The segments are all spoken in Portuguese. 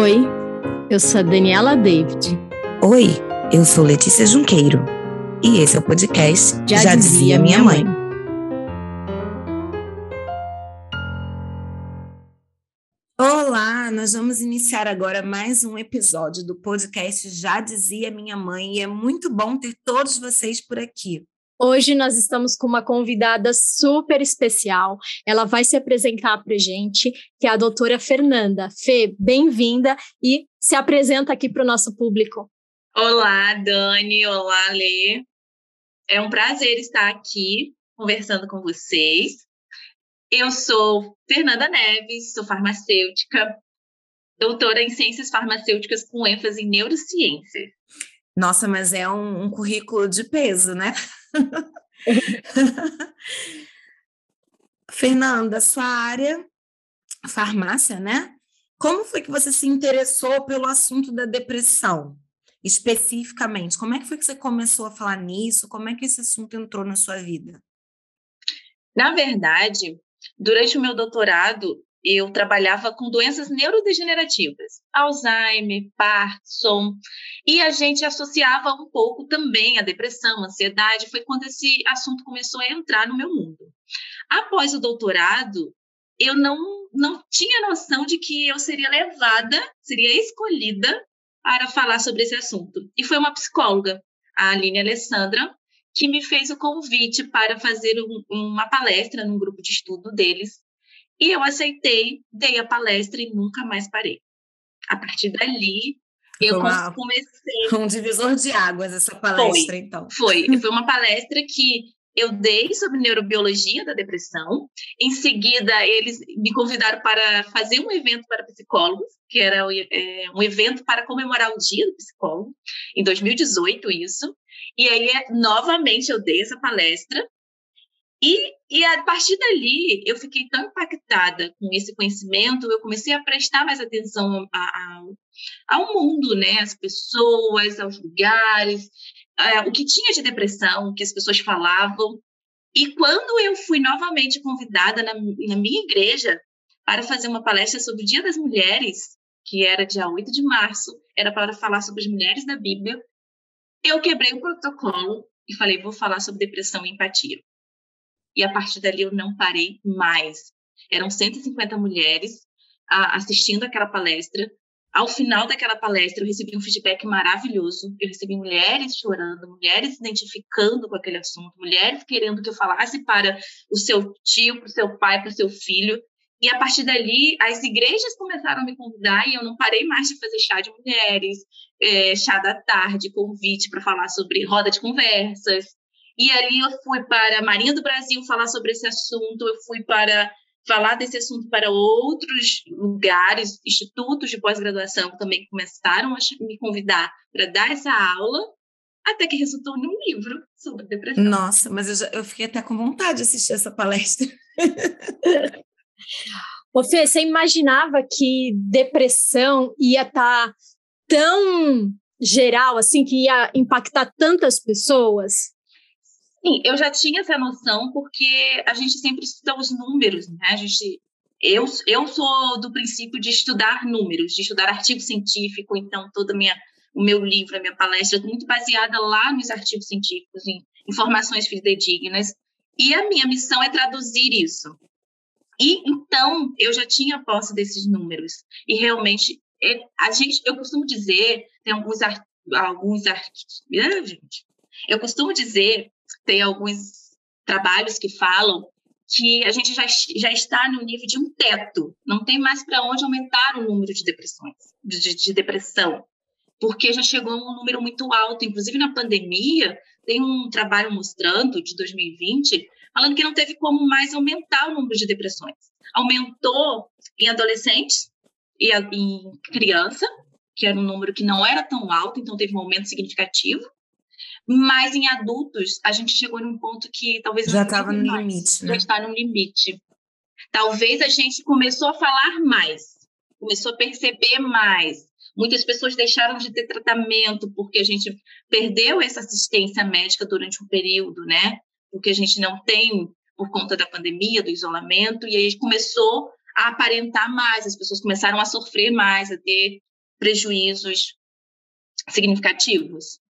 Oi, eu sou a Daniela David. Oi, eu sou Letícia Junqueiro. E esse é o podcast Já, Já Dizia Minha Mãe. mãe. Olá, nós vamos iniciar agora mais um episódio do podcast Já Dizia Minha Mãe e é muito bom ter todos vocês por aqui. Hoje nós estamos com uma convidada super especial. Ela vai se apresentar para gente, que é a doutora Fernanda. Fê, bem-vinda e se apresenta aqui para o nosso público. Olá, Dani. Olá, Lê. É um prazer estar aqui conversando com vocês. Eu sou Fernanda Neves, sou farmacêutica, doutora em ciências farmacêuticas com ênfase em neurociência. Nossa, mas é um, um currículo de peso, né? Fernanda, sua área, farmácia, né? Como foi que você se interessou pelo assunto da depressão, especificamente? Como é que foi que você começou a falar nisso? Como é que esse assunto entrou na sua vida? Na verdade, durante o meu doutorado, eu trabalhava com doenças neurodegenerativas, Alzheimer, Parkinson, e a gente associava um pouco também a depressão, a ansiedade. Foi quando esse assunto começou a entrar no meu mundo. Após o doutorado, eu não, não tinha noção de que eu seria levada, seria escolhida para falar sobre esse assunto. E foi uma psicóloga, a Aline Alessandra, que me fez o convite para fazer um, uma palestra num grupo de estudo deles e eu aceitei, dei a palestra e nunca mais parei. A partir dali, eu uma, comecei. Um divisor de águas essa palestra, foi, então. Foi. Foi uma palestra que eu dei sobre neurobiologia da depressão. Em seguida, eles me convidaram para fazer um evento para psicólogos, que era é, um evento para comemorar o Dia do Psicólogo, em 2018, isso. E aí, novamente, eu dei essa palestra e, e a partir dali, eu fiquei tão impactada com esse conhecimento, eu comecei a prestar mais atenção a, a, ao mundo, né? Às pessoas, aos lugares, o que tinha de depressão, o que as pessoas falavam. E quando eu fui novamente convidada na, na minha igreja para fazer uma palestra sobre o Dia das Mulheres, que era dia 8 de março, era para falar sobre as mulheres da Bíblia, eu quebrei o protocolo e falei, vou falar sobre depressão e empatia. E a partir dali eu não parei mais. Eram 150 mulheres a, assistindo aquela palestra. Ao final daquela palestra, eu recebi um feedback maravilhoso. Eu recebi mulheres chorando, mulheres se identificando com aquele assunto, mulheres querendo que eu falasse para o seu tio, para o seu pai, para o seu filho. E a partir dali, as igrejas começaram a me convidar e eu não parei mais de fazer chá de mulheres, é, chá da tarde, convite para falar sobre roda de conversas. E ali eu fui para a Marinha do Brasil falar sobre esse assunto, eu fui para falar desse assunto para outros lugares, institutos de pós-graduação também começaram a me convidar para dar essa aula, até que resultou num livro sobre depressão. Nossa, mas eu, já, eu fiquei até com vontade de assistir essa palestra. Ô Fê, você imaginava que depressão ia estar tá tão geral, assim, que ia impactar tantas pessoas? Sim, eu já tinha essa noção porque a gente sempre estuda os números, né? A gente, eu, eu sou do princípio de estudar números, de estudar artigo científico, então toda minha o meu livro, a minha palestra é muito baseada lá nos artigos científicos, em informações fidedignas, e a minha missão é traduzir isso. E então eu já tinha posse desses números e realmente é, a gente, eu costumo dizer, tem alguns alguns artigos, gente, eu costumo dizer tem alguns trabalhos que falam que a gente já, já está no nível de um teto, não tem mais para onde aumentar o número de depressões, de, de depressão, porque já chegou a um número muito alto. Inclusive, na pandemia, tem um trabalho mostrando, de 2020, falando que não teve como mais aumentar o número de depressões. Aumentou em adolescentes e em criança, que era um número que não era tão alto, então teve um aumento significativo. Mas em adultos, a gente chegou num ponto que talvez já estava no mais, limite, né? Já está no limite. Talvez a gente começou a falar mais, começou a perceber mais. Muitas pessoas deixaram de ter tratamento porque a gente perdeu essa assistência médica durante um período, né? Porque a gente não tem por conta da pandemia, do isolamento, e aí começou a aparentar mais, as pessoas começaram a sofrer mais, a ter prejuízos significativos.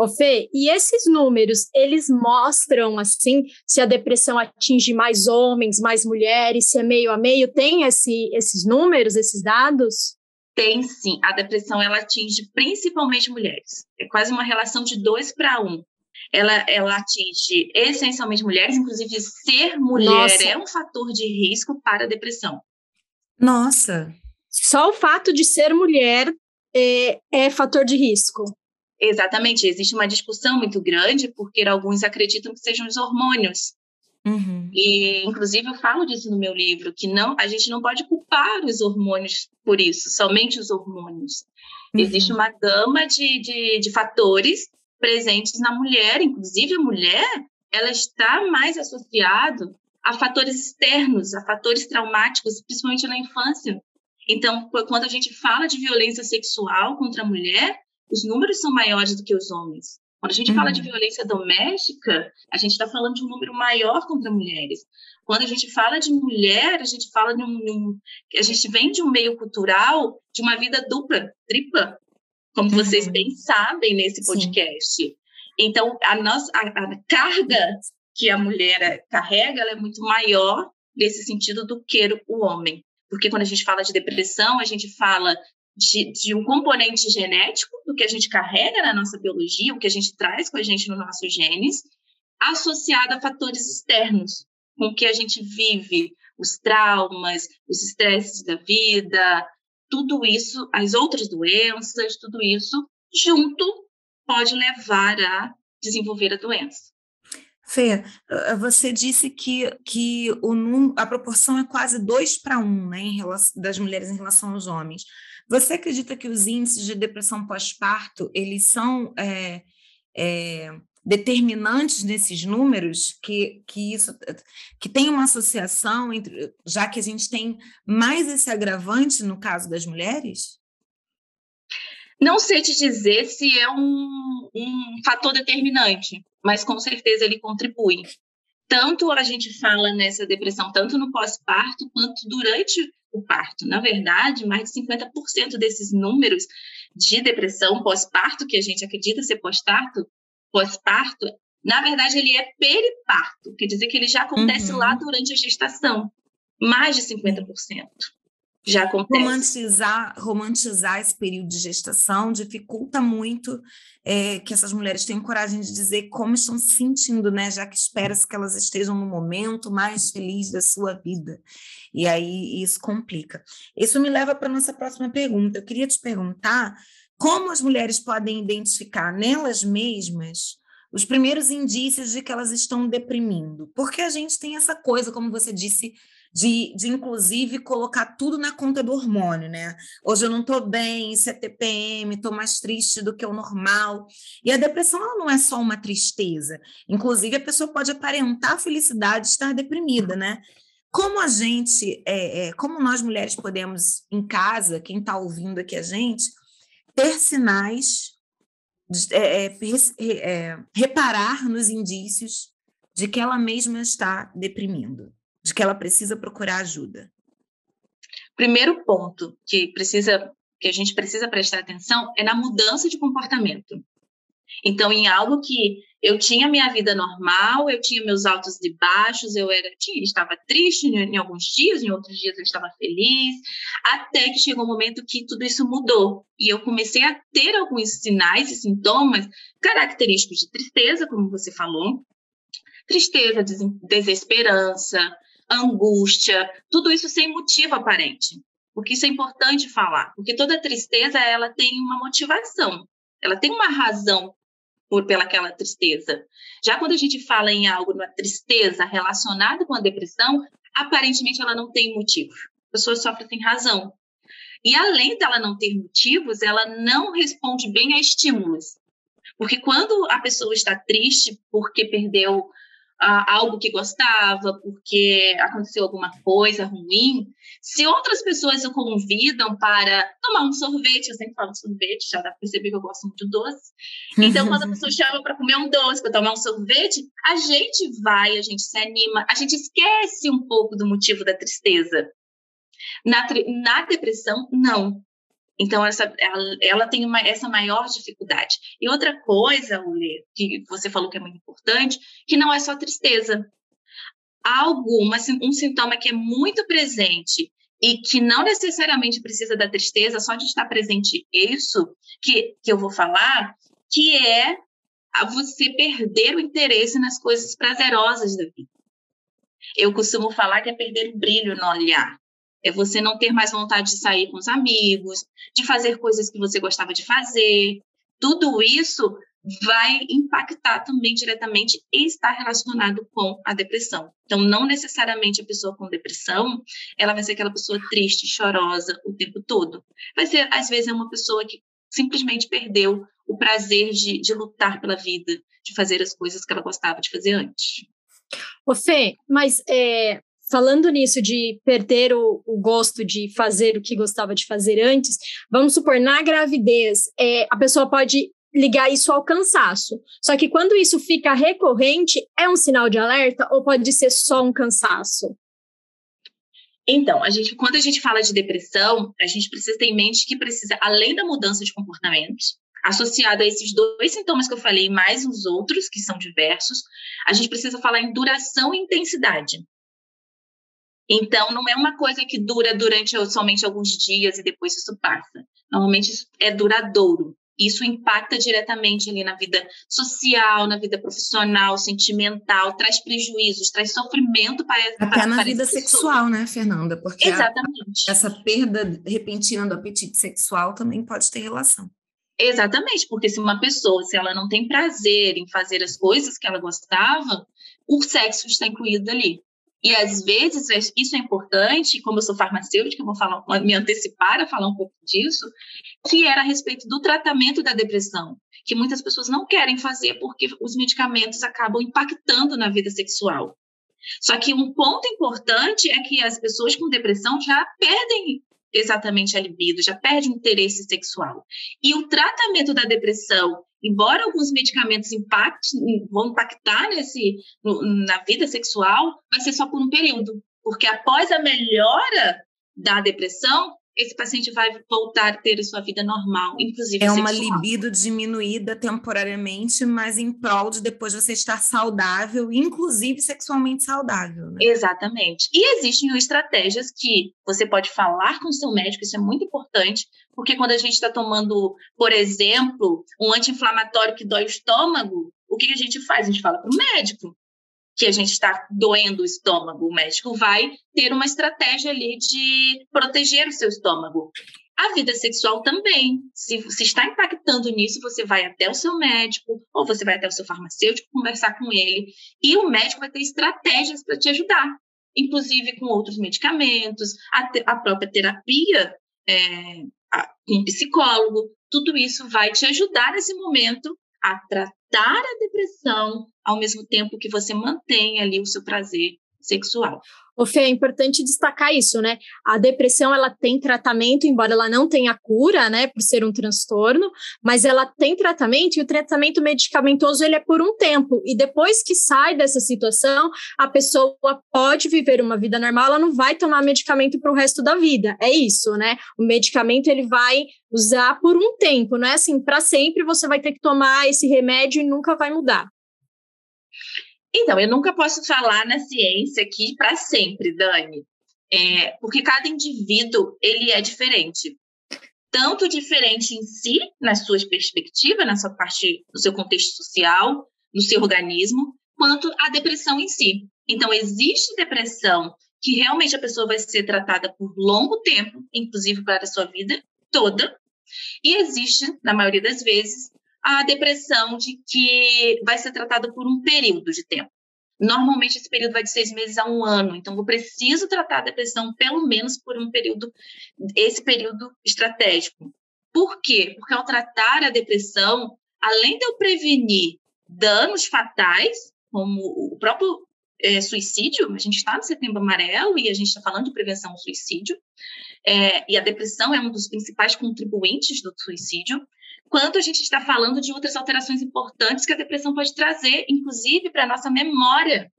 Ô Fê, e esses números, eles mostram, assim, se a depressão atinge mais homens, mais mulheres, se é meio a meio? Tem esse, esses números, esses dados? Tem sim. A depressão, ela atinge principalmente mulheres. É quase uma relação de dois para um. Ela, ela atinge essencialmente mulheres, inclusive ser mulher Nossa. é um fator de risco para a depressão. Nossa! Só o fato de ser mulher é, é fator de risco. Exatamente, existe uma discussão muito grande, porque alguns acreditam que sejam os hormônios. Uhum. E, inclusive, eu falo disso no meu livro, que não, a gente não pode culpar os hormônios por isso, somente os hormônios. Uhum. Existe uma gama de, de, de fatores presentes na mulher, inclusive a mulher, ela está mais associada a fatores externos, a fatores traumáticos, principalmente na infância. Então, quando a gente fala de violência sexual contra a mulher, os números são maiores do que os homens. Quando a gente uhum. fala de uhum. violência doméstica, a gente está falando de um número maior contra mulheres. Quando a gente fala de mulher, a gente fala de um, um a gente vem de um meio cultural de uma vida dupla, tripla, como uhum. vocês bem sabem nesse podcast. Sim. Então, a nossa a, a, carga que a mulher carrega, ela é muito maior nesse sentido do que o homem. Porque quando a gente fala de depressão, a gente fala de, de, um componente genético do que a gente carrega na nossa biologia, o que a gente traz com a gente nos nossos genes, associado a fatores externos, com o que a gente vive, os traumas, os estresses da vida, tudo isso, as outras doenças, tudo isso junto pode levar a desenvolver a doença. Fê, eh, você disse que, que o, a proporção é quase dois para um né, em relação, das mulheres em relação aos homens. Você acredita que os índices de depressão pós-parto eles são é, é, determinantes nesses números? Que, que isso que tem uma associação entre, já que a gente tem mais esse agravante no caso das mulheres? Não sei te dizer se é um, um fator determinante, mas com certeza ele contribui. Tanto a gente fala nessa depressão, tanto no pós-parto quanto durante o parto. Na verdade, mais de 50% desses números de depressão pós-parto, que a gente acredita ser pós-parto, pós-parto, na verdade, ele é periparto, quer dizer que ele já acontece uhum. lá durante a gestação. Mais de 50% já acontece. Romantizar, romantizar esse período de gestação dificulta muito é, que essas mulheres tenham coragem de dizer como estão se sentindo, né? Já que espera-se que elas estejam no momento mais feliz da sua vida. E aí isso complica. Isso me leva para a nossa próxima pergunta. Eu queria te perguntar como as mulheres podem identificar nelas mesmas os primeiros indícios de que elas estão deprimindo. Porque a gente tem essa coisa, como você disse, de, de inclusive colocar tudo na conta do hormônio, né? Hoje eu não estou bem, isso é TPM, estou mais triste do que o normal. E a depressão ela não é só uma tristeza. Inclusive, a pessoa pode aparentar felicidade de estar deprimida, né? Como a gente, é, é, como nós mulheres podemos, em casa, quem está ouvindo aqui a gente, ter sinais, é, é, é, reparar nos indícios de que ela mesma está deprimindo? De que ela precisa procurar ajuda? Primeiro ponto que precisa que a gente precisa prestar atenção é na mudança de comportamento. Então, em algo que eu tinha minha vida normal, eu tinha meus altos e baixos, eu era, tinha, estava triste em, alguns dias, em outros dias eu estava feliz, até que chegou um momento que tudo isso mudou e eu comecei a ter alguns sinais e sintomas característicos de tristeza, como você falou, tristeza, desesperança, angústia, tudo isso sem motivo aparente. Porque isso é importante falar, porque toda tristeza ela tem uma motivação, ela tem uma razão por pelaquela tristeza. Já quando a gente fala em algo, uma tristeza relacionada com a depressão, aparentemente ela não tem motivo. A pessoa sofre sem razão. E além dela não ter motivos, ela não responde bem a estímulos. Porque quando a pessoa está triste porque perdeu algo que gostava, porque aconteceu alguma coisa ruim, se outras pessoas o convidam para tomar um sorvete, eu sempre falo sorvete, já dá para perceber que eu gosto muito de doce. Então, quando a pessoa chama para comer um doce, para tomar um sorvete, a gente vai, a gente se anima, a gente esquece um pouco do motivo da tristeza. Na, na depressão, não. Então, essa, ela, ela tem uma, essa maior dificuldade. E outra coisa, Ule, que você falou que é muito importante, que não é só tristeza. Há alguma, um sintoma que é muito presente e que não necessariamente precisa da tristeza, só de estar presente isso, que, que eu vou falar, que é você perder o interesse nas coisas prazerosas da vida. Eu costumo falar que é perder o brilho no olhar. É você não ter mais vontade de sair com os amigos, de fazer coisas que você gostava de fazer. Tudo isso vai impactar também diretamente e está relacionado com a depressão. Então, não necessariamente a pessoa com depressão, ela vai ser aquela pessoa triste, chorosa o tempo todo. Vai ser, às vezes, é uma pessoa que simplesmente perdeu o prazer de, de lutar pela vida, de fazer as coisas que ela gostava de fazer antes. Ô Fê, mas é, falando nisso de perder o, o, gosto de fazer o que gostava de fazer antes, vamos supor, na gravidez, é, a pessoa pode ligar isso ao cansaço. Só que quando isso fica recorrente, é um sinal de alerta ou pode ser só um cansaço? Então, a gente, quando a gente fala de depressão, a gente precisa ter em mente que precisa, além da mudança de comportamento, associado a esses dois sintomas que eu falei, mais os outros, que são diversos, a gente precisa falar em duração e intensidade. Então, não é uma coisa que dura durante somente alguns dias e depois isso passa. Normalmente isso é duradouro. Isso impacta diretamente ali na vida social, na vida profissional, sentimental, traz prejuízos, traz sofrimento para Até para, na para vida sexual, né, Fernanda? Porque Exatamente. A, essa perda repentina do apetite sexual também pode ter relação. Exatamente, porque se uma pessoa, se ela não tem prazer em fazer as coisas que ela gostava, o sexo está incluído ali. E às vezes é, isso é importante, como eu sou farmacêutica, eu vou falar, me antecipar a falar um pouco disso, que era a respeito do tratamento da depressão, que muitas pessoas não querem fazer porque os medicamentos acabam impactando na vida sexual. Só que um ponto importante é que as pessoas com depressão já perdem exatamente a libido, já perdem o interesse sexual. E o tratamento da depressão embora alguns medicamentos impactem, vão impactar nesse, no, na vida sexual, vai ser só por um período. Porque após a melhora da depressão, esse paciente vai voltar a ter a sua vida normal, inclusive É sexual. uma libido diminuída temporariamente, mas em prol de depois você estar saudável, inclusive sexualmente saudável. Né? Exatamente. E existem estratégias que você pode falar com o seu médico, isso é muito importante, porque quando a gente está tomando, por exemplo, um anti-inflamatório que dói o estômago, o que a gente faz? A gente fala para o médico que a gente está doendo o estômago, o médico vai ter uma estratégia ali de proteger o seu estômago. A vida sexual também. Se, está impactando nisso, você vai até o seu médico ou você vai até o seu farmacêutico conversar com ele e o médico vai ter estratégias para te ajudar, inclusive com outros medicamentos, a, te, a própria terapia é, a, com psicólogo. Tudo isso vai te ajudar nesse momento a tratar a depressão ao mesmo tempo que você mantém ali o seu prazer sexual. O Fê, é importante destacar isso, né? A depressão ela tem tratamento, embora ela não tenha cura, né, por ser um transtorno, mas ela tem tratamento e o tratamento medicamentoso ele é por um tempo e depois que sai dessa situação, a pessoa pode viver uma vida normal, ela não vai tomar medicamento para o resto da vida. É isso, né? O medicamento ele vai usar por um tempo, não é assim, para sempre você vai ter que tomar esse remédio e nunca vai mudar. Então, eu nunca posso falar na ciência aqui para sempre, Dani, é, porque cada indivíduo ele é diferente. Tanto diferente em si, na sua perspectiva, na sua parte, no seu contexto social, no seu organismo, quanto a depressão em si. Então, existe depressão que realmente a pessoa vai ser tratada por longo tempo, inclusive para a sua vida toda, e existe, na maioria das vezes, a depressão de que vai ser tratada por um período de tempo. Normalmente esse período vai de seis meses a um ano, então eu preciso tratar a depressão pelo menos por um período, esse período estratégico. Por quê? Porque ao tratar a depressão, além de eu prevenir danos fatais, como o próprio é, suicídio, a gente está no setembro amarelo e a gente está falando de prevenção ao suicídio, é, e a depressão é um dos principais contribuintes do suicídio, quanto a gente está falando de outras alterações importantes que a depressão pode trazer, inclusive para a nossa memória.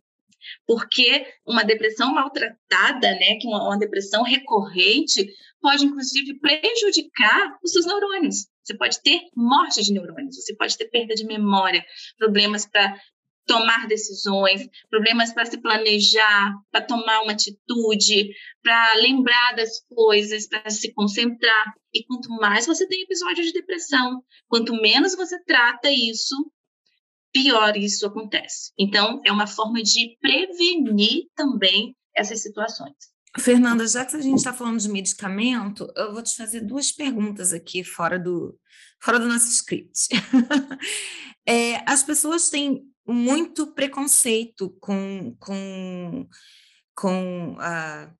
Porque uma depressão maltratada, né, que uma, uma depressão recorrente, pode inclusive prejudicar os seus neurônios. Você pode ter morte de neurônios, você pode ter perda de memória, problemas para tomar decisões, problemas para se planejar, para tomar uma atitude, para lembrar das coisas, para se concentrar. E quanto mais você tem episódios de depressão, quanto menos você trata isso, pior isso acontece. Então, é uma forma de prevenir também essas situações. Fernanda, já que a gente está falando de medicamento, eu vou te fazer duas perguntas aqui fora do, fora do nosso script. é, as pessoas têm muito preconceito com, com, com a,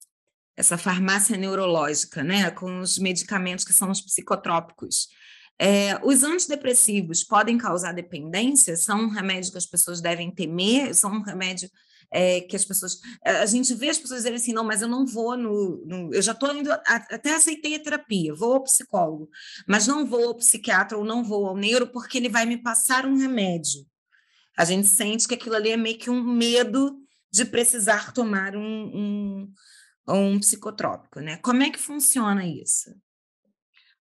essa farmácia neurológica, né? com os medicamentos que são os psicotrópicos. É, os antidepressivos podem causar dependência? São um remédio que as pessoas devem temer? São um remédio é, que as pessoas. A gente vê as pessoas dizerem assim: não, mas eu não vou no. no eu já estou indo. Até aceitei a terapia, vou ao psicólogo, mas não vou ao psiquiatra ou não vou ao neuro porque ele vai me passar um remédio. A gente sente que aquilo ali é meio que um medo de precisar tomar um, um, um psicotrópico, né? Como é que funciona isso?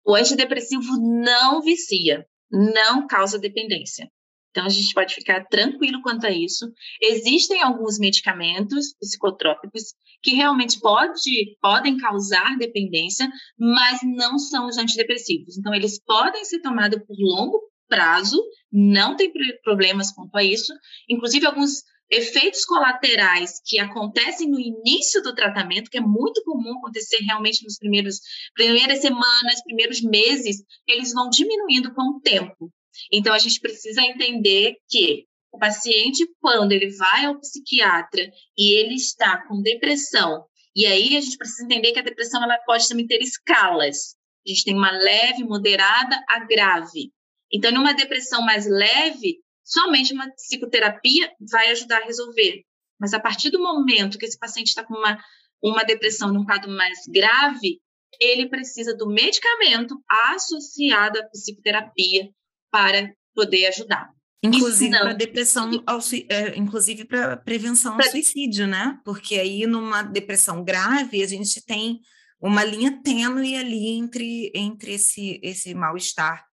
O antidepressivo não vicia, não causa dependência. Então, a gente pode ficar tranquilo quanto a isso. Existem alguns medicamentos psicotrópicos que realmente pode, podem causar dependência, mas não são os antidepressivos. Então, eles podem ser tomados por longo prazo, não tem problemas quanto a isso. Inclusive, alguns efeitos colaterais que acontecem no início do tratamento, que é muito comum acontecer realmente nos primeiros primeiras semanas, primeiros meses, eles vão diminuindo com o tempo. Então a gente precisa entender que o paciente quando ele vai ao psiquiatra e ele está com depressão, e aí a gente precisa entender que a depressão ela pode também ter escalas. A gente tem uma leve, moderada a grave. Então, numa depressão mais leve, somente uma psicoterapia vai ajudar a resolver. Mas a partir do momento que esse paciente está com uma, uma depressão num quadro mais grave, ele precisa do medicamento associado à psicoterapia para poder ajudar. Inclusive para depressão, ao, é, inclusive para prevenção ao suicídio, né? Porque aí numa depressão grave a gente tem uma linha tênue ali entre, entre esse, esse mal-estar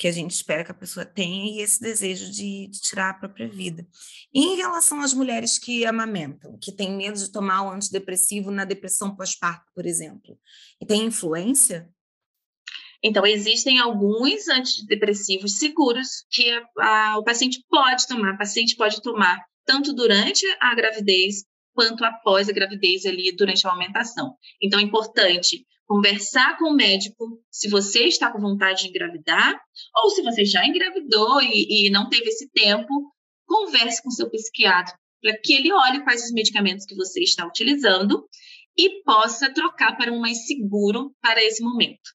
que a gente espera que a pessoa tenha e esse desejo de, de, tirar a própria vida. E em relação às mulheres que amamentam, que têm medo de tomar o antidepressivo na depressão pós-parto, por exemplo, e tem influência? Então, existem alguns antidepressivos seguros que a, a, o paciente pode tomar, o paciente pode tomar tanto durante a gravidez quanto após a gravidez ali durante a amamentação. Então, é importante conversar com o médico se você está com vontade de engravidar, ou se você já engravidou e, e não teve esse tempo, converse com seu psiquiatra para que ele olhe quais os medicamentos que você está utilizando e possa trocar para um mais seguro para esse momento.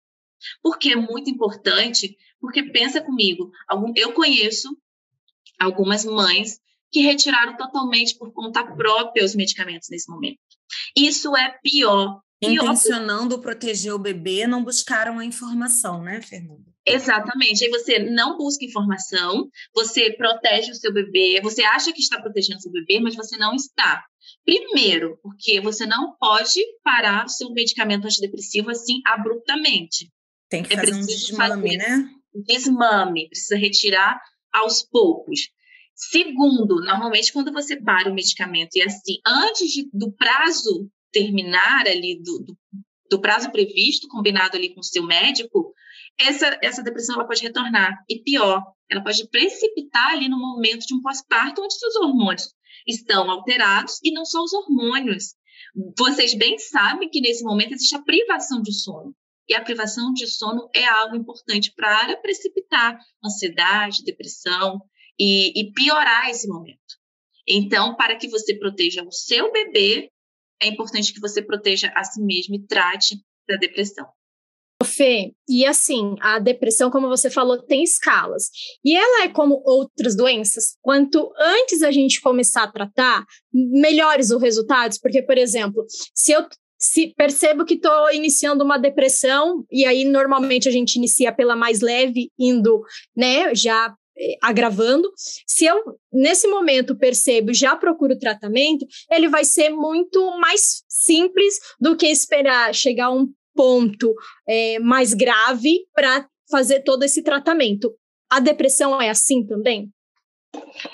Porque é muito importante, porque pensa comigo, eu conheço algumas mães que retiraram totalmente por conta própria os medicamentos nesse momento. Isso é pior, intencionando proteger o bebê, não buscaram a informação, né, Fernanda? Exatamente. Aí você não busca informação, você protege o seu bebê, você acha que está protegendo o seu bebê, mas você não está. Primeiro, porque você não pode parar o seu medicamento antidepressivo assim abruptamente. Tem que é fazer um desmame, né? Desmame, precisa retirar aos poucos. Segundo, normalmente quando você para o medicamento e assim, antes de, do prazo terminar ali do, do, do prazo previsto, combinado ali com o seu médico, essa, essa depressão ela pode retornar. E pior, ela pode precipitar ali no momento de um pós-parto, onde os hormônios estão alterados, e não só os hormônios. Vocês bem sabem que nesse momento existe a privação de sono. E a privação de sono é algo importante para precipitar ansiedade, depressão e, e piorar esse momento. Então, para que você proteja o seu bebê, é importante que você proteja a si mesmo e trate da depressão. Fê, e assim, a depressão, como você falou, tem escalas. E ela é como outras doenças. Quanto antes a gente começar a tratar, melhores os resultados. Porque, por exemplo, se eu se percebo que estou iniciando uma depressão, e aí normalmente a gente inicia pela mais leve, indo, né, já agravando. Se eu, nesse momento, percebo já procuro tratamento, ele vai ser muito mais simples do que esperar chegar a um ponto é, mais grave para fazer todo esse tratamento. A depressão é assim também?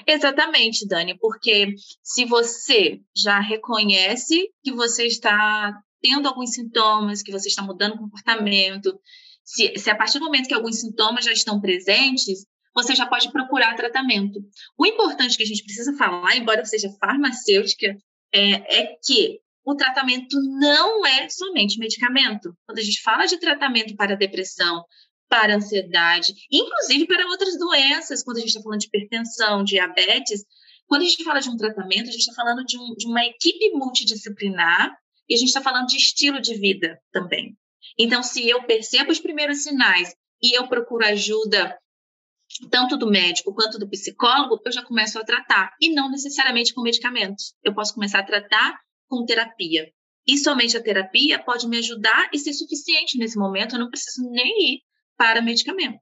Exatamente, Dani, porque se você já reconhece que você está tendo alguns sintomas, que você está mudando o comportamento, se, se a partir do momento que alguns sintomas já estão presentes, você já pode procurar tratamento. O importante que a gente precisa falar, embora seja farmacêutica, é, é que o tratamento não é somente medicamento. Quando a gente fala de tratamento para depressão, para ansiedade, inclusive para outras doenças, quando a gente está falando de hipertensão, diabetes, quando a gente fala de um tratamento, a gente está falando de, um, de uma equipe multidisciplinar e a gente está falando de estilo de vida também. Então, se eu percebo os primeiros sinais e eu procuro ajuda tanto do médico quanto do psicólogo, eu já começo a tratar. E não necessariamente com medicamentos. Eu posso começar a tratar com terapia. E somente a terapia pode me ajudar e ser suficiente nesse momento. Eu não preciso nem ir para medicamento.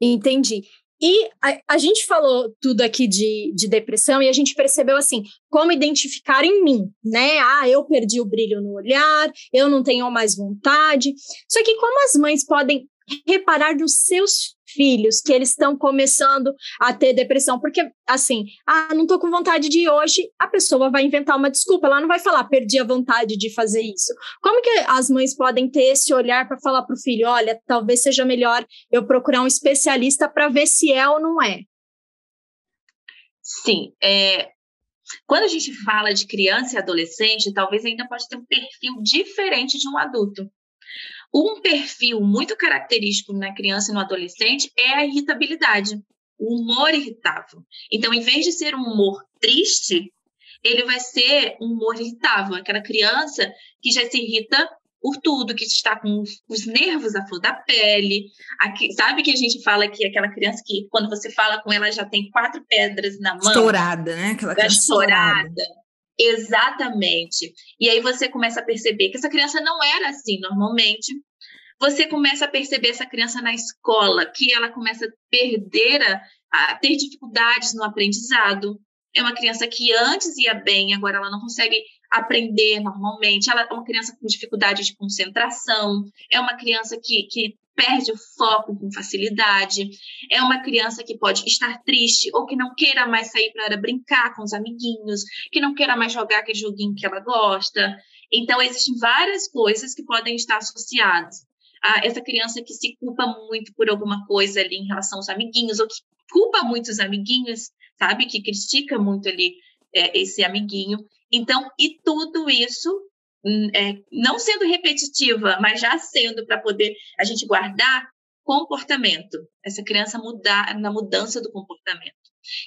Entendi. E a, a, gente falou tudo aqui de, de depressão e a gente percebeu assim, como identificar em mim, né? Ah, eu perdi o brilho no olhar, eu não tenho mais vontade. Só que como as mães podem reparar nos seus filhos que eles estão começando a ter depressão, porque assim, ah, não tô com vontade de ir hoje, a pessoa vai inventar uma desculpa, ela não vai falar, perdi a vontade de fazer isso. Como que as mães podem ter esse olhar para falar para o filho, olha, talvez seja melhor eu procurar um especialista para ver se é ou não é? Sim, é, quando a gente fala de criança e adolescente, talvez ainda pode ter um perfil diferente de um adulto. Um perfil muito característico na criança e no adolescente é a irritabilidade, o humor irritável. Então, em vez de ser um humor triste, ele vai ser um humor irritável, aquela criança que já se irrita por tudo, que está com os nervos à flor da pele. Aqui, sabe que a gente fala que aquela criança que, quando você fala com ela, já tem quatro pedras na mão? Estourada, né? Aquela criança estourada. estourada. Exatamente. E aí você começa a perceber que essa criança não era assim normalmente. Você começa a perceber essa criança na escola, que ela começa a perder, a, a ter dificuldades no aprendizado. É uma criança que antes ia bem, agora ela não consegue aprender normalmente. Ela é uma criança com dificuldade de concentração. É uma criança que, que perde o foco com facilidade, é uma criança que pode estar triste ou que não queira mais sair para brincar com os amiguinhos, que não queira mais jogar aquele joguinho que ela gosta. Então, existem várias coisas que podem estar associadas. A essa criança que se culpa muito por alguma coisa ali em relação aos amiguinhos, ou que culpa muito os amiguinhos, sabe? Que critica muito ali é, esse amiguinho. Então, e tudo isso Hum, é, não sendo repetitiva, mas já sendo para poder a gente guardar comportamento, essa criança mudar na mudança do comportamento.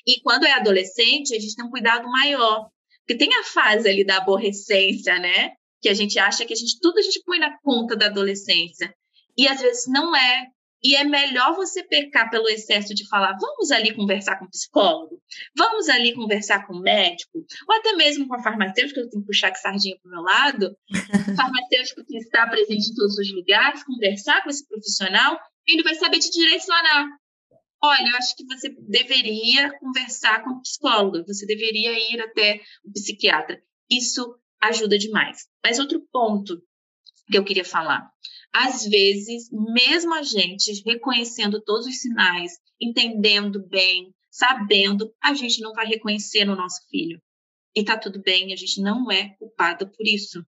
E quando é adolescente, a gente tem um cuidado maior, porque tem a fase ali da aborrecência, né? Que a gente acha que a gente tudo a gente põe na conta da adolescência. E às vezes não é. E é melhor você pecar pelo excesso de falar, vamos ali conversar com o psicólogo, vamos ali conversar com o médico, ou até mesmo com a farmacêutica, eu tenho que puxar que sardinha para o meu lado, farmacêutico que está presente em todos os lugares, conversar com esse profissional, ele vai saber te direcionar. Olha, eu acho que você deveria conversar com o psicólogo, você deveria ir até o psiquiatra. Isso ajuda demais. Mas outro ponto que eu queria falar às vezes, mesmo a gente reconhecendo todos os sinais, entendendo bem, sabendo, a gente não vai reconhecer no nosso filho. E tá tudo bem, a gente não é culpada por isso.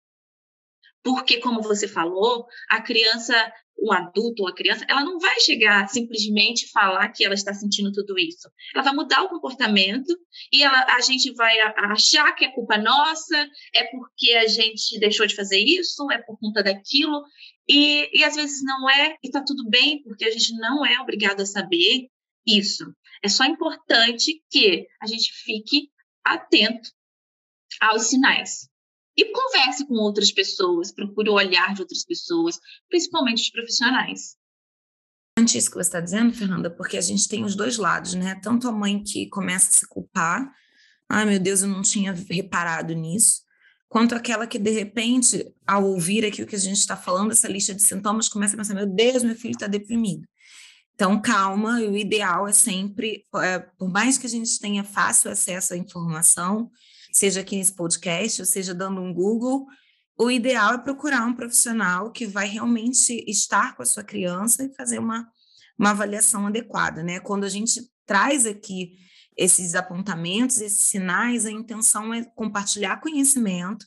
Porque, como você falou, a criança, o adulto ou a criança, ela não vai chegar simplesmente falar que ela está sentindo tudo isso. Ela vai mudar o comportamento e ela, a gente vai achar que é culpa nossa, é porque a gente deixou de fazer isso, é por conta daquilo. E, e às vezes não é, e está tudo bem, porque a gente não é obrigado a saber isso. É só importante que a gente fique atento aos sinais. E converse com outras pessoas, procure o olhar de outras pessoas, principalmente os profissionais. Isso que você está dizendo, Fernanda, porque a gente tem os dois lados, né? Tanto a mãe que começa a se culpar, ai meu Deus, eu não tinha reparado nisso, quanto aquela que, de repente, ao ouvir aqui o que a gente está falando, essa lista de sintomas, começa a pensar: meu Deus, meu filho está deprimido. Então, calma, o ideal é sempre, é, por mais que a gente tenha fácil acesso à informação, seja aqui nesse podcast, ou seja dando um Google, o ideal é procurar um profissional que vai realmente estar com a sua criança e fazer uma, uma avaliação adequada, né? Quando a gente traz aqui esses apontamentos, esses sinais, a intenção é compartilhar conhecimento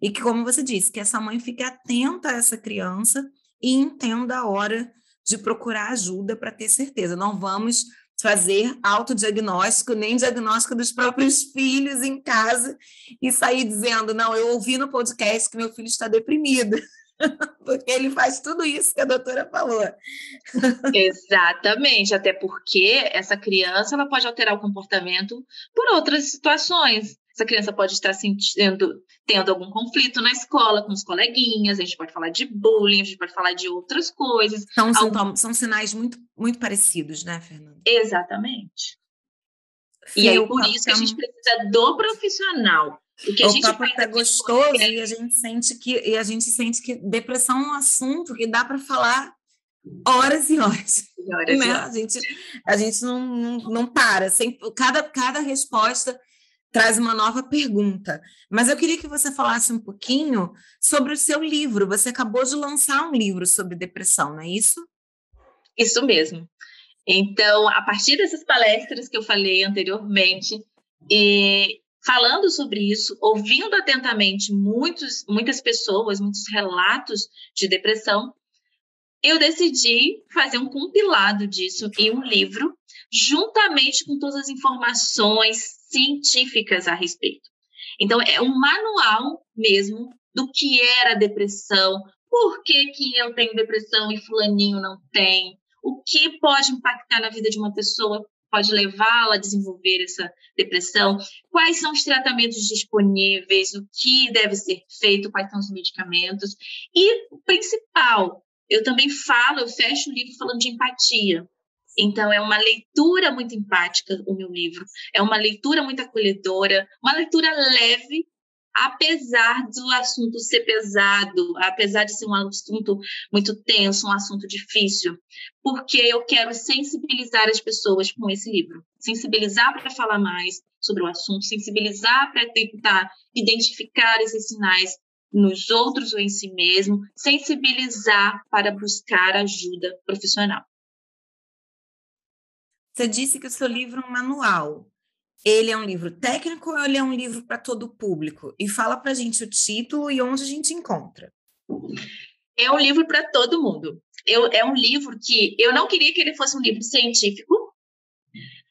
e que, como você disse, que essa mãe fique atenta a essa criança e entenda a hora de procurar ajuda para ter certeza. Não vamos fazer autodiagnóstico, nem diagnóstico dos próprios filhos em casa e sair dizendo: não, eu ouvi no podcast que meu filho está deprimido. porque ele faz tudo isso que a doutora falou. Exatamente, até porque essa criança ela pode alterar o comportamento por outras situações. Essa criança pode estar sentindo, tendo algum conflito na escola com os coleguinhas, a gente pode falar de bullying, a gente pode falar de outras coisas. São, sintomas, são sinais muito, muito parecidos, né, Fernanda? Exatamente. e aí, por isso que a gente precisa do profissional. O papo está gostoso e a gente sente que e a gente sente que depressão é um assunto que dá para falar horas e horas. horas, né? horas. A gente, a gente não, não, não para. Sempre, cada, cada resposta traz uma nova pergunta. Mas eu queria que você falasse um pouquinho sobre o seu livro. Você acabou de lançar um livro sobre depressão, não é isso? Isso mesmo. Então, a partir dessas palestras que eu falei anteriormente, e falando sobre isso, ouvindo atentamente muitos, muitas pessoas, muitos relatos de depressão, eu decidi fazer um compilado disso em um livro, juntamente com todas as informações científicas a respeito. Então, é um manual mesmo do que era a depressão, por que, que eu tenho depressão e fulaninho não tem, o que pode impactar na vida de uma pessoa pode levá-la a desenvolver essa depressão, quais são os tratamentos disponíveis, o que deve ser feito, quais são os medicamentos. E o principal, eu também falo, eu fecho o livro falando de empatia. Então, é uma leitura muito empática, o meu livro. É uma leitura muito acolhedora, uma leitura leve, apesar do assunto ser pesado, apesar de ser um assunto muito tenso, um assunto difícil, porque eu quero sensibilizar as pessoas com esse livro, sensibilizar para falar mais sobre o assunto, sensibilizar para tentar identificar esses sinais nos outros ou em si mesmo, sensibilizar para buscar ajuda profissional. Você disse que o seu livro é um manual ele é um livro técnico ou ele é um livro para todo o público? E fala para a gente o título e onde a gente encontra. É um livro para todo mundo. Eu, é um livro que eu não queria que ele fosse um livro científico,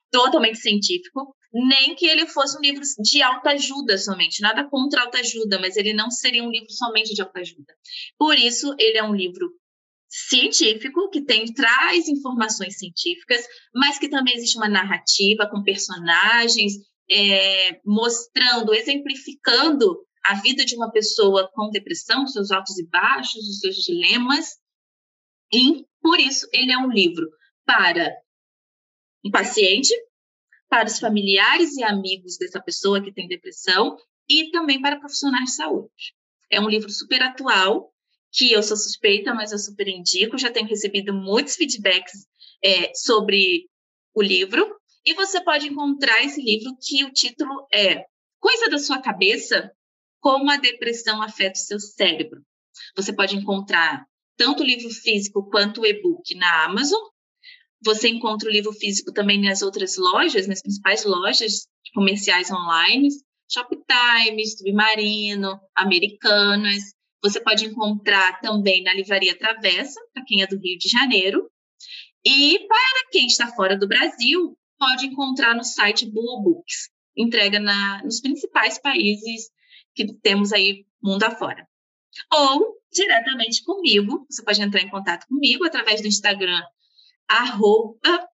totalmente científico, nem que ele fosse um livro de autoajuda somente. Nada contra autoajuda, mas ele não seria um livro somente de autoajuda. Por isso, ele é um livro científico, que tem traz informações científicas, mas que também existe uma narrativa com personagens é, mostrando, exemplificando a vida de uma pessoa com depressão, seus altos e baixos, os seus dilemas. E por isso ele é um livro para o paciente, para os familiares e amigos dessa pessoa que tem depressão e também para profissionais de saúde. É um livro super atual, que eu sou suspeita, mas eu super indico. Já tenho recebido muitos feedbacks é, sobre o livro. E você pode encontrar esse livro que o título é Coisa da Sua Cabeça: Como a Depressão Afeta o Seu Cérebro. Você pode encontrar tanto o livro físico quanto o e-book na Amazon. Você encontra o livro físico também nas outras lojas, nas principais lojas comerciais online, Shoptime, Submarino, Americanas. Você pode encontrar também na Livraria Travessa, para quem é do Rio de Janeiro. E para quem está fora do Brasil, pode encontrar no site Boa Books, entrega na, nos principais países que temos aí mundo afora. Ou diretamente comigo, você pode entrar em contato comigo através do Instagram, arroba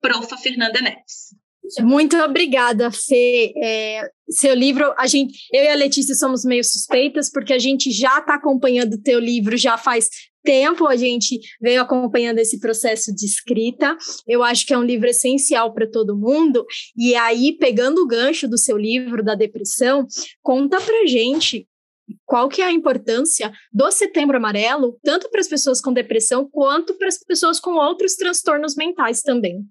profa Fernanda Neves. Muito obrigada, Fê. É, seu livro, a gente, eu e a Letícia somos meio suspeitas, porque a gente já está acompanhando o teu livro já faz tempo, a gente veio acompanhando esse processo de escrita. Eu acho que é um livro essencial para todo mundo. E aí, pegando o gancho do seu livro da depressão, conta pra gente qual que é a importância do Setembro Amarelo, tanto para as pessoas com depressão quanto para as pessoas com outros transtornos mentais também.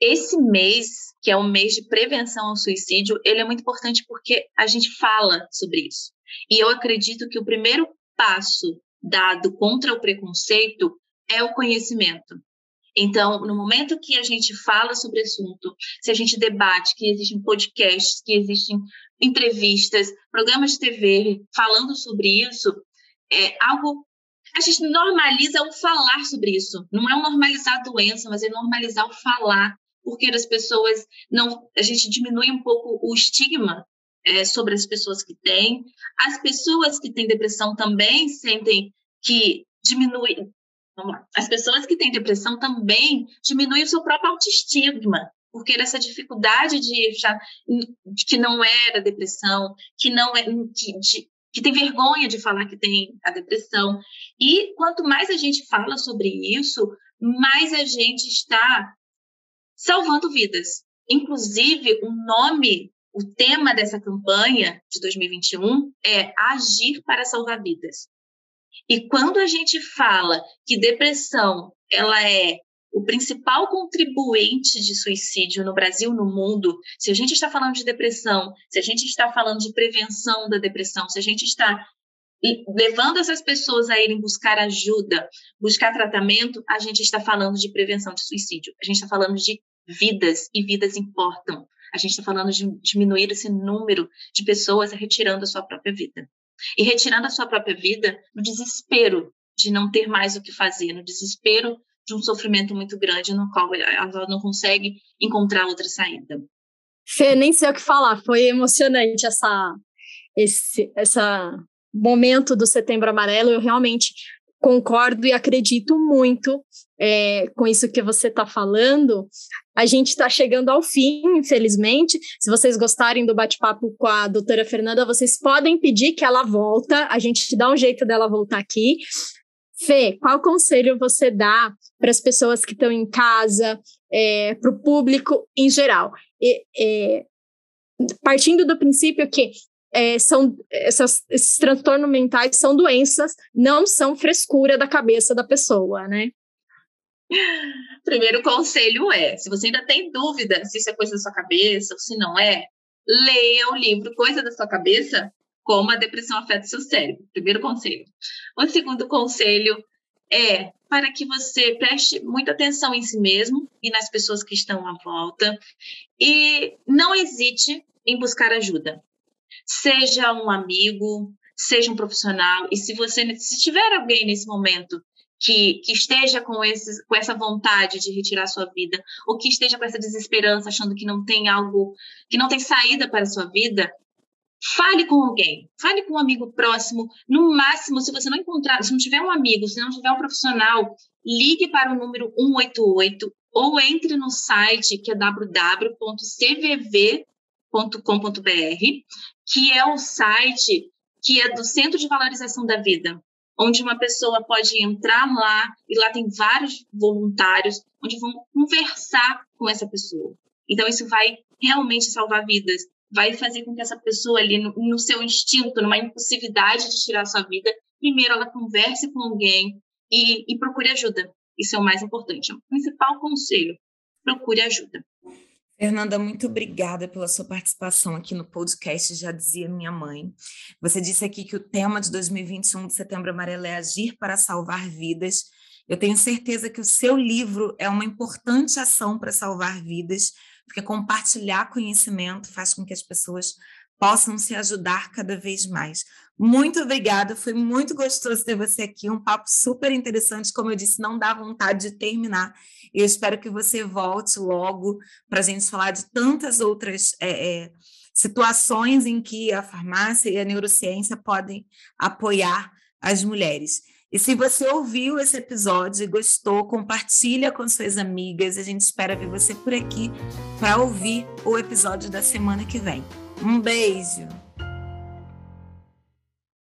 Esse mês, que é o mês de prevenção ao suicídio, ele é muito importante porque a gente fala sobre isso. E eu acredito que o primeiro passo dado contra o preconceito é o conhecimento. Então, no momento que a gente fala sobre o assunto, se a gente debate que existem podcasts, que existem entrevistas, programas de TV falando sobre isso, é algo a gente normaliza o falar sobre isso. Não é o normalizar a doença, mas é normalizar o falar, porque as pessoas não, a gente diminui um pouco o estigma é, sobre as pessoas que têm. As pessoas que têm depressão também sentem que diminui. Vamos lá. As pessoas que têm depressão também diminuem o seu próprio autoestigma, porque essa dificuldade de achar que não era depressão, que não é que, de, que tem vergonha de falar que tem a depressão. E quanto mais a gente fala sobre isso, mais a gente está salvando vidas. Inclusive, o nome o tema dessa campanha de 2021 é agir para salvar vidas. E quando a gente fala que depressão ela é o principal contribuinte de suicídio no Brasil, no mundo, se a gente está falando de depressão, se a gente está falando de prevenção da depressão, se a gente está levando essas pessoas a irem buscar ajuda, buscar tratamento, a gente está falando de prevenção de suicídio. A gente está falando de vidas e vidas importam. A gente está falando de diminuir esse número de pessoas retirando a sua própria vida. E retirando a sua própria vida no desespero de não ter mais o que fazer, no desespero de um sofrimento muito grande no qual ela não consegue encontrar outra saída. Fê, nem sei o que falar, foi emocionante essa, esse essa momento do Setembro Amarelo. Eu realmente concordo e acredito muito é, com isso que você está falando. A gente está chegando ao fim, infelizmente. Se vocês gostarem do bate-papo com a doutora Fernanda, vocês podem pedir que ela volta. A gente dá um jeito dela voltar aqui. Fê, qual conselho você dá para as pessoas que estão em casa, é, para o público em geral? E, é, partindo do princípio que é, são essas, esses transtornos mentais são doenças, não são frescura da cabeça da pessoa, né? Primeiro conselho é: se você ainda tem dúvida se isso é coisa da sua cabeça ou se não é, leia o livro Coisa da Sua Cabeça, como a depressão afeta o seu cérebro. Primeiro conselho. O segundo conselho é para que você preste muita atenção em si mesmo e nas pessoas que estão à volta e não hesite em buscar ajuda seja um amigo, seja um profissional, e se você se tiver alguém nesse momento que, que esteja com, esses, com essa vontade de retirar sua vida, ou que esteja com essa desesperança, achando que não tem algo, que não tem saída para a sua vida, fale com alguém, fale com um amigo próximo. No máximo, se você não encontrar, se não tiver um amigo, se não tiver um profissional, ligue para o número 188 ou entre no site que é www.cvv .com.br, que é o site que é do Centro de Valorização da Vida, onde uma pessoa pode entrar lá e lá tem vários voluntários onde vão conversar com essa pessoa. Então isso vai realmente salvar vidas, vai fazer com que essa pessoa ali no, no seu instinto, numa impulsividade de tirar a sua vida, primeiro ela converse com alguém e, e procure ajuda. Isso é o mais importante. É o principal conselho. Procure ajuda. Fernanda, muito obrigada pela sua participação aqui no podcast Já Dizia Minha Mãe. Você disse aqui que o tema de 2021 de Setembro Amarelo é Agir para Salvar Vidas. Eu tenho certeza que o seu livro é uma importante ação para salvar vidas, porque compartilhar conhecimento faz com que as pessoas possam se ajudar cada vez mais. Muito obrigada, foi muito gostoso ter você aqui, um papo super interessante, como eu disse, não dá vontade de terminar. Eu espero que você volte logo para a gente falar de tantas outras é, é, situações em que a farmácia e a neurociência podem apoiar as mulheres. E se você ouviu esse episódio e gostou, compartilha com suas amigas. A gente espera ver você por aqui para ouvir o episódio da semana que vem. Um beijo!